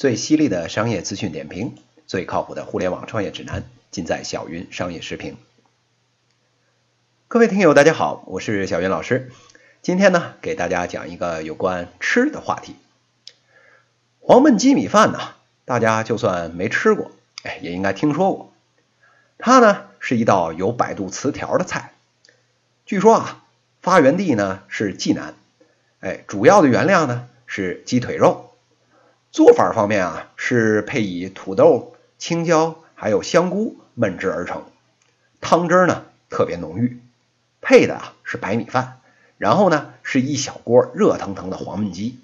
最犀利的商业资讯点评，最靠谱的互联网创业指南，尽在小云商业视频。各位听友，大家好，我是小云老师。今天呢，给大家讲一个有关吃的话题。黄焖鸡米饭呢，大家就算没吃过，哎，也应该听说过。它呢是一道有百度词条的菜。据说啊，发源地呢是济南，哎，主要的原料呢是鸡腿肉。做法方面啊，是配以土豆、青椒还有香菇焖制而成，汤汁呢特别浓郁，配的啊是白米饭，然后呢是一小锅热腾腾的黄焖鸡。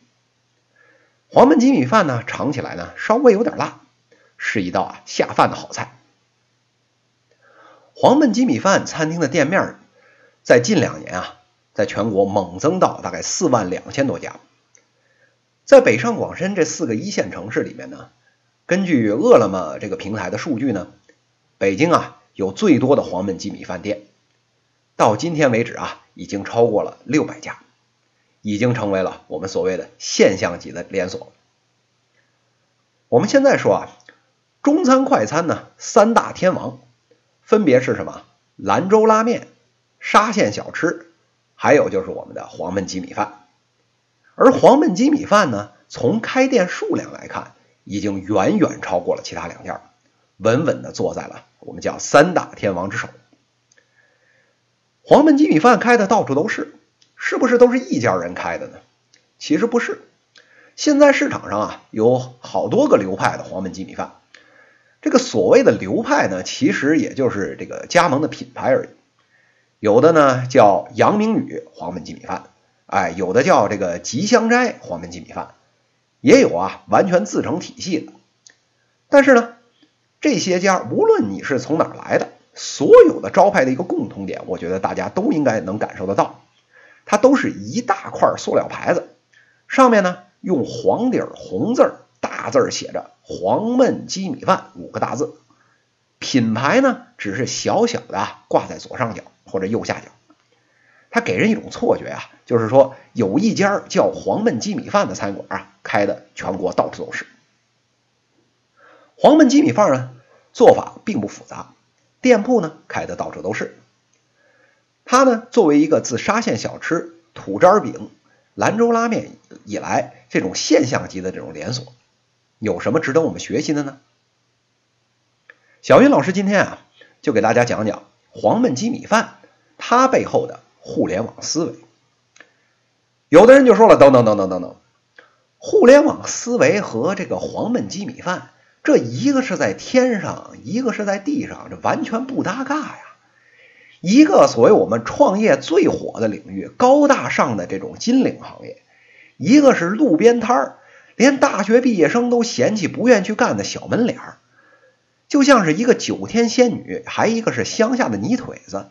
黄焖鸡米饭呢尝起来呢稍微有点辣，是一道啊下饭的好菜。黄焖鸡米饭餐厅的店面在近两年啊，在全国猛增到大概四万两千多家。在北上广深这四个一线城市里面呢，根据饿了么这个平台的数据呢，北京啊有最多的黄焖鸡米饭店，到今天为止啊已经超过了六百家，已经成为了我们所谓的现象级的连锁。我们现在说啊，中餐快餐呢三大天王分别是什么？兰州拉面、沙县小吃，还有就是我们的黄焖鸡米饭。而黄焖鸡米饭呢，从开店数量来看，已经远远超过了其他两家，稳稳的坐在了我们叫三大天王之首。黄焖鸡米饭开的到处都是，是不是都是一家人开的呢？其实不是，现在市场上啊有好多个流派的黄焖鸡米饭。这个所谓的流派呢，其实也就是这个加盟的品牌而已。有的呢叫杨明宇黄焖鸡米饭。哎，有的叫这个吉祥斋黄焖鸡米饭，也有啊，完全自成体系的。但是呢，这些家无论你是从哪儿来的，所有的招牌的一个共同点，我觉得大家都应该能感受得到，它都是一大块塑料牌子，上面呢用黄底儿红字儿大字写着“黄焖鸡米饭”五个大字，品牌呢只是小小的挂在左上角或者右下角。它给人一种错觉啊，就是说有一家叫黄焖鸡米饭的餐馆啊，开的全国到处都是。黄焖鸡米饭呢，做法并不复杂，店铺呢开的到处都是。它呢作为一个自沙县小吃、土渣饼、兰州拉面以来这种现象级的这种连锁，有什么值得我们学习的呢？小云老师今天啊，就给大家讲讲黄焖鸡米饭它背后的。互联网思维，有的人就说了，等等等等等等，互联网思维和这个黄焖鸡米饭，这一个是在天上，一个是在地上，这完全不搭嘎呀。一个所谓我们创业最火的领域，高大上的这种金领行业，一个是路边摊儿，连大学毕业生都嫌弃不愿去干的小门脸儿，就像是一个九天仙女，还一个是乡下的泥腿子。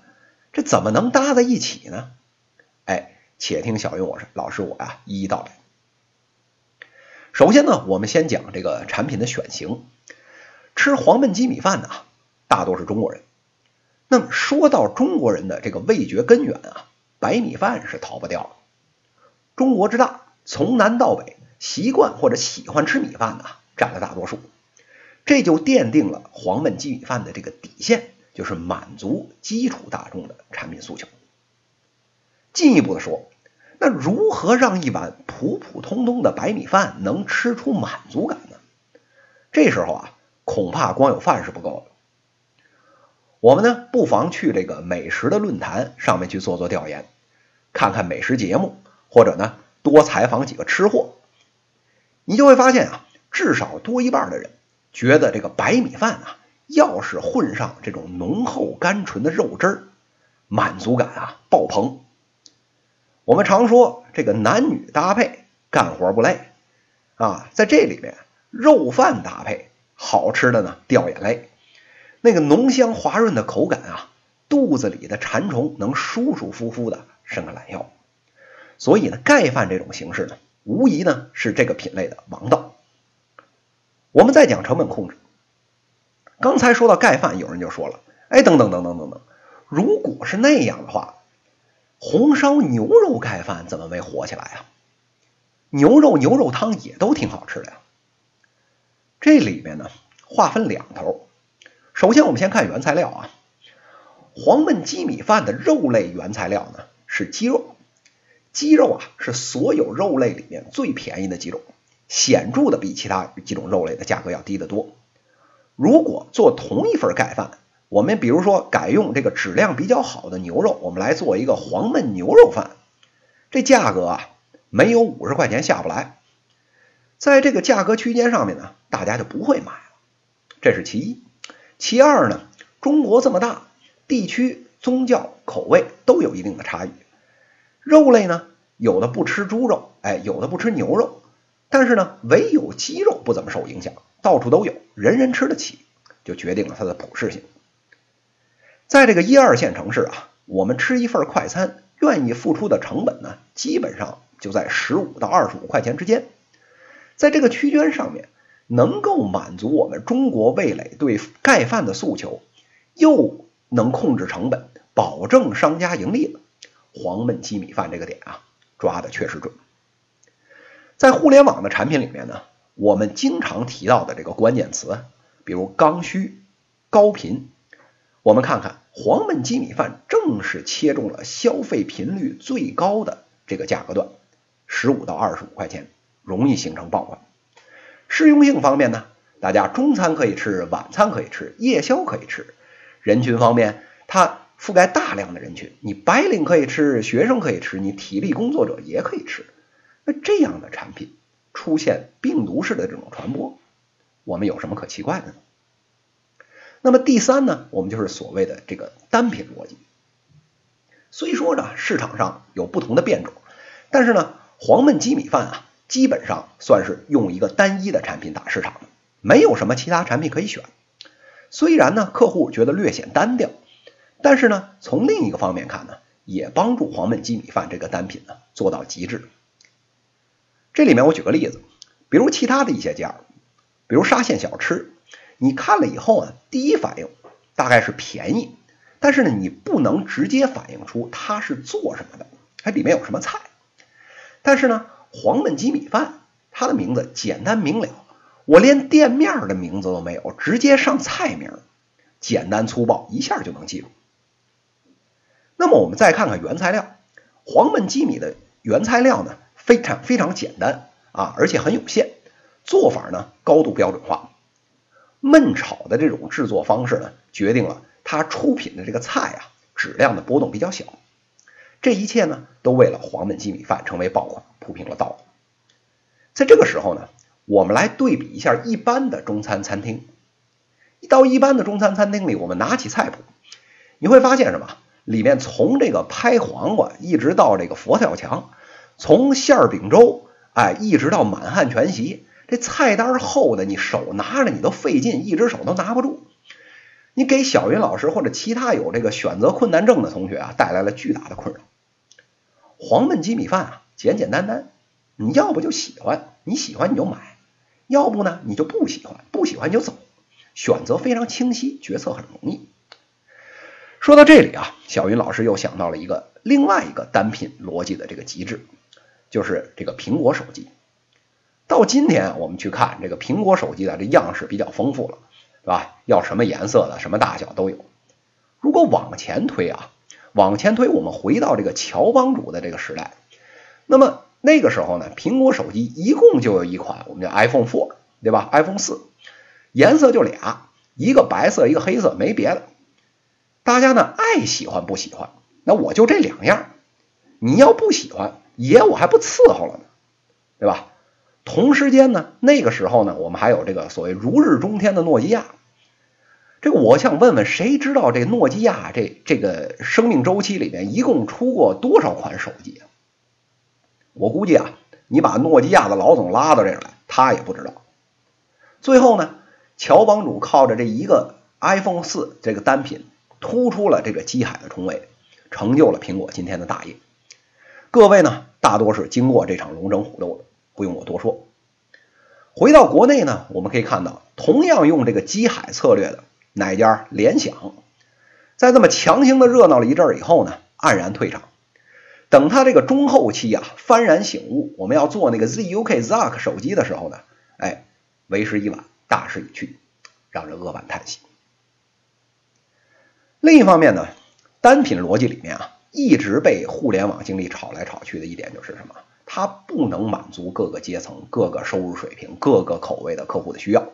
这怎么能搭在一起呢？哎，且听小云我说老师我呀一一道来。首先呢，我们先讲这个产品的选型。吃黄焖鸡米饭的啊，大多是中国人。那么说到中国人的这个味觉根源啊，白米饭是逃不掉的。中国之大，从南到北，习惯或者喜欢吃米饭的占了大多数，这就奠定了黄焖鸡米饭的这个底线。就是满足基础大众的产品诉求。进一步的说，那如何让一碗普普通通的白米饭能吃出满足感呢？这时候啊，恐怕光有饭是不够的。我们呢，不妨去这个美食的论坛上面去做做调研，看看美食节目，或者呢，多采访几个吃货，你就会发现啊，至少多一半的人觉得这个白米饭啊。要是混上这种浓厚甘醇的肉汁儿，满足感啊爆棚。我们常说这个男女搭配干活不累啊，在这里面肉饭搭配好吃的呢掉眼泪，那个浓香滑润的口感啊，肚子里的馋虫能舒舒服服的伸个懒腰。所以呢，盖饭这种形式呢，无疑呢是这个品类的王道。我们再讲成本控制。刚才说到盖饭，有人就说了：“哎，等等等等等等，如果是那样的话，红烧牛肉盖饭怎么没火起来啊？牛肉牛肉汤也都挺好吃的呀。”这里面呢划分两头。首先，我们先看原材料啊，黄焖鸡米饭的肉类原材料呢是鸡肉，鸡肉啊是所有肉类里面最便宜的几种，显著的比其他几种肉类的价格要低得多。如果做同一份盖饭，我们比如说改用这个质量比较好的牛肉，我们来做一个黄焖牛肉饭，这价格啊没有五十块钱下不来。在这个价格区间上面呢，大家就不会买了，这是其一。其二呢，中国这么大，地区宗教口味都有一定的差异。肉类呢，有的不吃猪肉，哎，有的不吃牛肉，但是呢，唯有鸡肉不怎么受影响，到处都有，人人吃得起，就决定了它的普适性。在这个一二线城市啊，我们吃一份快餐，愿意付出的成本呢，基本上就在十五到二十五块钱之间，在这个区间上面。能够满足我们中国味蕾对盖饭的诉求，又能控制成本，保证商家盈利了黄焖鸡米饭这个点啊，抓的确实准。在互联网的产品里面呢，我们经常提到的这个关键词，比如刚需、高频，我们看看黄焖鸡米饭正是切中了消费频率最高的这个价格段，十五到二十五块钱，容易形成爆款。适用性方面呢，大家中餐可以吃，晚餐可以吃，夜宵可以吃。人群方面，它覆盖大量的人群，你白领可以吃，学生可以吃，你体力工作者也可以吃。那这样的产品出现病毒式的这种传播，我们有什么可奇怪的呢？那么第三呢，我们就是所谓的这个单品逻辑。虽说呢市场上有不同的变种，但是呢黄焖鸡米饭啊。基本上算是用一个单一的产品打市场，没有什么其他产品可以选。虽然呢，客户觉得略显单调，但是呢，从另一个方面看呢，也帮助黄焖鸡米饭这个单品呢做到极致。这里面我举个例子，比如其他的一些家，比如沙县小吃，你看了以后啊，第一反应大概是便宜，但是呢，你不能直接反映出它是做什么的，它里面有什么菜，但是呢。黄焖鸡米饭，它的名字简单明了，我连店面的名字都没有，直接上菜名，简单粗暴，一下就能记住。那么我们再看看原材料，黄焖鸡米的原材料呢，非常非常简单啊，而且很有限，做法呢高度标准化，焖炒的这种制作方式呢，决定了它出品的这个菜啊质量的波动比较小。这一切呢，都为了黄焖鸡米饭成为爆款铺平了道路。在这个时候呢，我们来对比一下一般的中餐餐厅。一到一般的中餐餐厅里，我们拿起菜谱，你会发现什么？里面从这个拍黄瓜一直到这个佛跳墙，从馅儿饼粥，哎，一直到满汉全席，这菜单厚的，你手拿着你都费劲，一只手都拿不住。你给小云老师或者其他有这个选择困难症的同学啊，带来了巨大的困扰。黄焖鸡米饭啊，简简单单，你要不就喜欢，你喜欢你就买；要不呢，你就不喜欢，不喜欢就走。选择非常清晰，决策很容易。说到这里啊，小云老师又想到了一个另外一个单品逻辑的这个极致，就是这个苹果手机。到今天我们去看这个苹果手机的这样式比较丰富了，是吧？要什么颜色的，什么大小都有。如果往前推啊。往前推，我们回到这个乔帮主的这个时代，那么那个时候呢，苹果手机一共就有一款，我们叫 iPhone Four，对吧？iPhone 四，颜色就俩，一个白色，一个黑色，没别的。大家呢爱喜欢不喜欢，那我就这两样。你要不喜欢，爷我还不伺候了呢，对吧？同时间呢，那个时候呢，我们还有这个所谓如日中天的诺基亚。这个我想问问，谁知道这诺基亚这这个生命周期里面一共出过多少款手机啊？我估计啊，你把诺基亚的老总拉到这儿来，他也不知道。最后呢，乔帮主靠着这一个 iPhone 四这个单品，突出了这个机海的重围，成就了苹果今天的大业。各位呢，大多是经过这场龙争虎斗的，不用我多说。回到国内呢，我们可以看到，同样用这个机海策略的。哪家？联想，在这么强行的热闹了一阵以后呢，黯然退场。等他这个中后期啊，幡然醒悟，我们要做那个 ZUK ZAK 手机的时候呢，哎，为时已晚，大势已去，让人扼腕叹息。另一方面呢，单品逻辑里面啊，一直被互联网经历炒来炒去的一点就是什么？它不能满足各个阶层、各个收入水平、各个口味的客户的需要。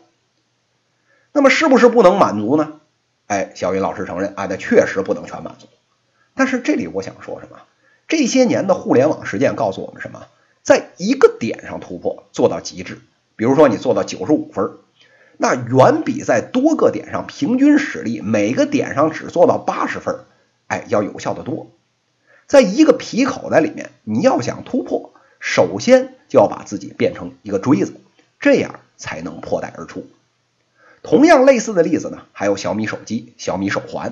那么是不是不能满足呢？哎，小云老师承认，啊，那确实不能全满足。但是这里我想说什么？这些年的互联网实践告诉我们什么？在一个点上突破做到极致，比如说你做到九十五分，那远比在多个点上平均实力，每个点上只做到八十分，哎，要有效的多。在一个皮口袋里面，你要想突破，首先就要把自己变成一个锥子，这样才能破袋而出。同样类似的例子呢，还有小米手机、小米手环。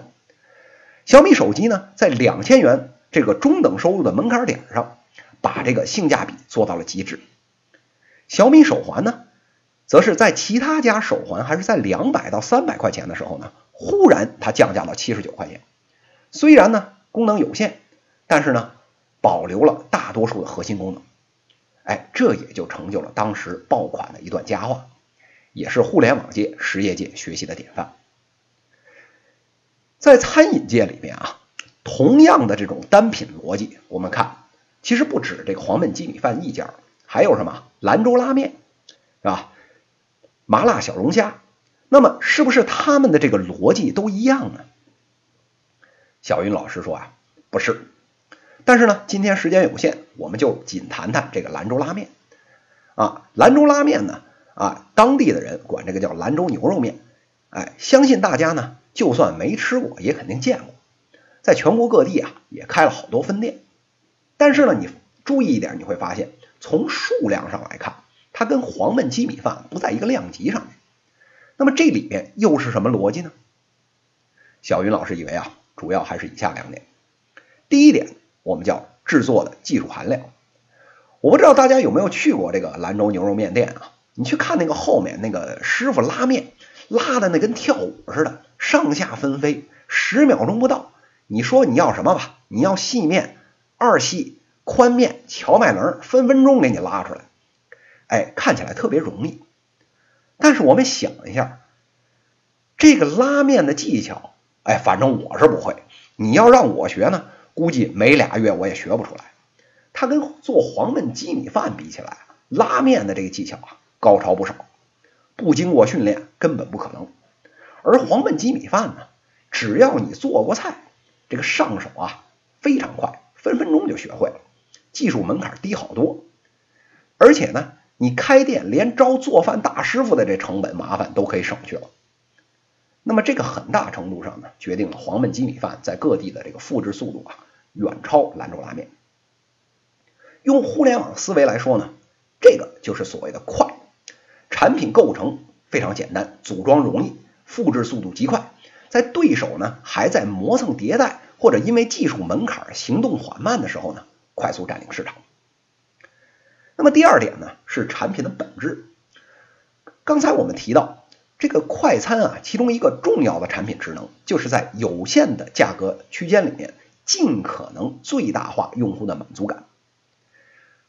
小米手机呢，在两千元这个中等收入的门槛点上，把这个性价比做到了极致。小米手环呢，则是在其他家手环还是在两百到三百块钱的时候呢，忽然它降价到七十九块钱。虽然呢功能有限，但是呢保留了大多数的核心功能。哎，这也就成就了当时爆款的一段佳话。也是互联网界、实业界学习的典范。在餐饮界里面啊，同样的这种单品逻辑，我们看，其实不止这个黄焖鸡米饭一家，还有什么兰州拉面，是吧？麻辣小龙虾，那么是不是他们的这个逻辑都一样呢？小云老师说啊，不是。但是呢，今天时间有限，我们就仅谈谈这个兰州拉面啊。兰州拉面呢？啊，当地的人管这个叫兰州牛肉面，哎，相信大家呢，就算没吃过，也肯定见过，在全国各地啊，也开了好多分店。但是呢，你注意一点，你会发现，从数量上来看，它跟黄焖鸡米饭不在一个量级上面。那么这里面又是什么逻辑呢？小云老师以为啊，主要还是以下两点。第一点，我们叫制作的技术含量。我不知道大家有没有去过这个兰州牛肉面店啊？你去看那个后面那个师傅拉面，拉的那跟跳舞似的，上下纷飞，十秒钟不到。你说你要什么吧？你要细面、二细、宽面、荞麦棱，分分钟给你拉出来。哎，看起来特别容易。但是我们想一下，这个拉面的技巧，哎，反正我是不会。你要让我学呢，估计没俩月我也学不出来。它跟做黄焖鸡米饭比起来，拉面的这个技巧啊。高超不少，不经过训练根本不可能。而黄焖鸡米饭呢，只要你做过菜，这个上手啊非常快，分分钟就学会了，技术门槛低好多。而且呢，你开店连招做饭大师傅的这成本麻烦都可以省去了。那么这个很大程度上呢，决定了黄焖鸡米饭在各地的这个复制速度啊远超兰州拉面。用互联网思维来说呢，这个就是所谓的快。产品构成非常简单，组装容易，复制速度极快，在对手呢还在磨蹭迭代或者因为技术门槛行动缓慢的时候呢，快速占领市场。那么第二点呢是产品的本质。刚才我们提到这个快餐啊，其中一个重要的产品职能就是在有限的价格区间里面，尽可能最大化用户的满足感。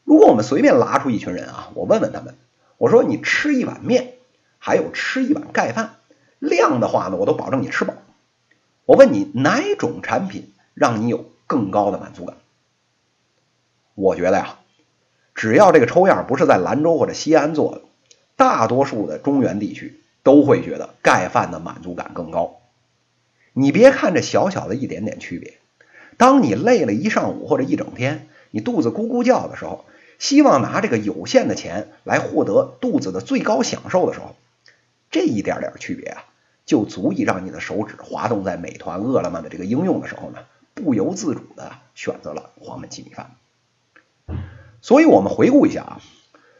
如果我们随便拉出一群人啊，我问问他们。我说你吃一碗面，还有吃一碗盖饭，量的话呢，我都保证你吃饱。我问你哪种产品让你有更高的满足感？我觉得呀，只要这个抽样不是在兰州或者西安做的，大多数的中原地区都会觉得盖饭的满足感更高。你别看这小小的一点点区别，当你累了一上午或者一整天，你肚子咕咕叫的时候。希望拿这个有限的钱来获得肚子的最高享受的时候，这一点点区别啊，就足以让你的手指滑动在美团、饿了么的这个应用的时候呢，不由自主的选择了黄焖鸡米饭。所以，我们回顾一下啊，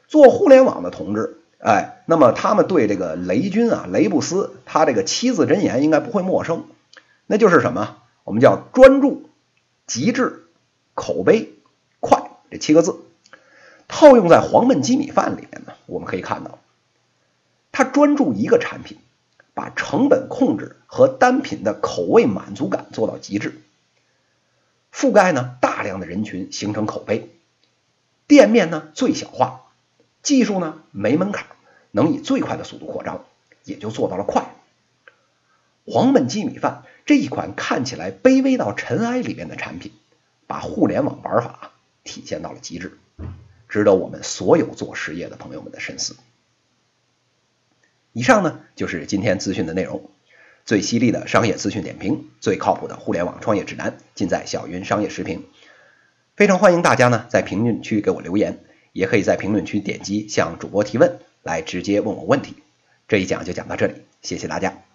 做互联网的同志，哎，那么他们对这个雷军啊，雷布斯他这个七字真言应该不会陌生，那就是什么？我们叫专注、极致、口碑、快这七个字。套用在黄焖鸡米饭里面呢，我们可以看到，他专注一个产品，把成本控制和单品的口味满足感做到极致，覆盖呢大量的人群，形成口碑，店面呢最小化，技术呢没门槛，能以最快的速度扩张，也就做到了快。黄焖鸡米饭这一款看起来卑微到尘埃里面的产品，把互联网玩法体现到了极致，值得我们所有做实业的朋友们的深思。以上呢就是今天资讯的内容，最犀利的商业资讯点评，最靠谱的互联网创业指南，尽在小云商业时评。非常欢迎大家呢在评论区给我留言，也可以在评论区点击向主播提问，来直接问我问题。这一讲就讲到这里，谢谢大家。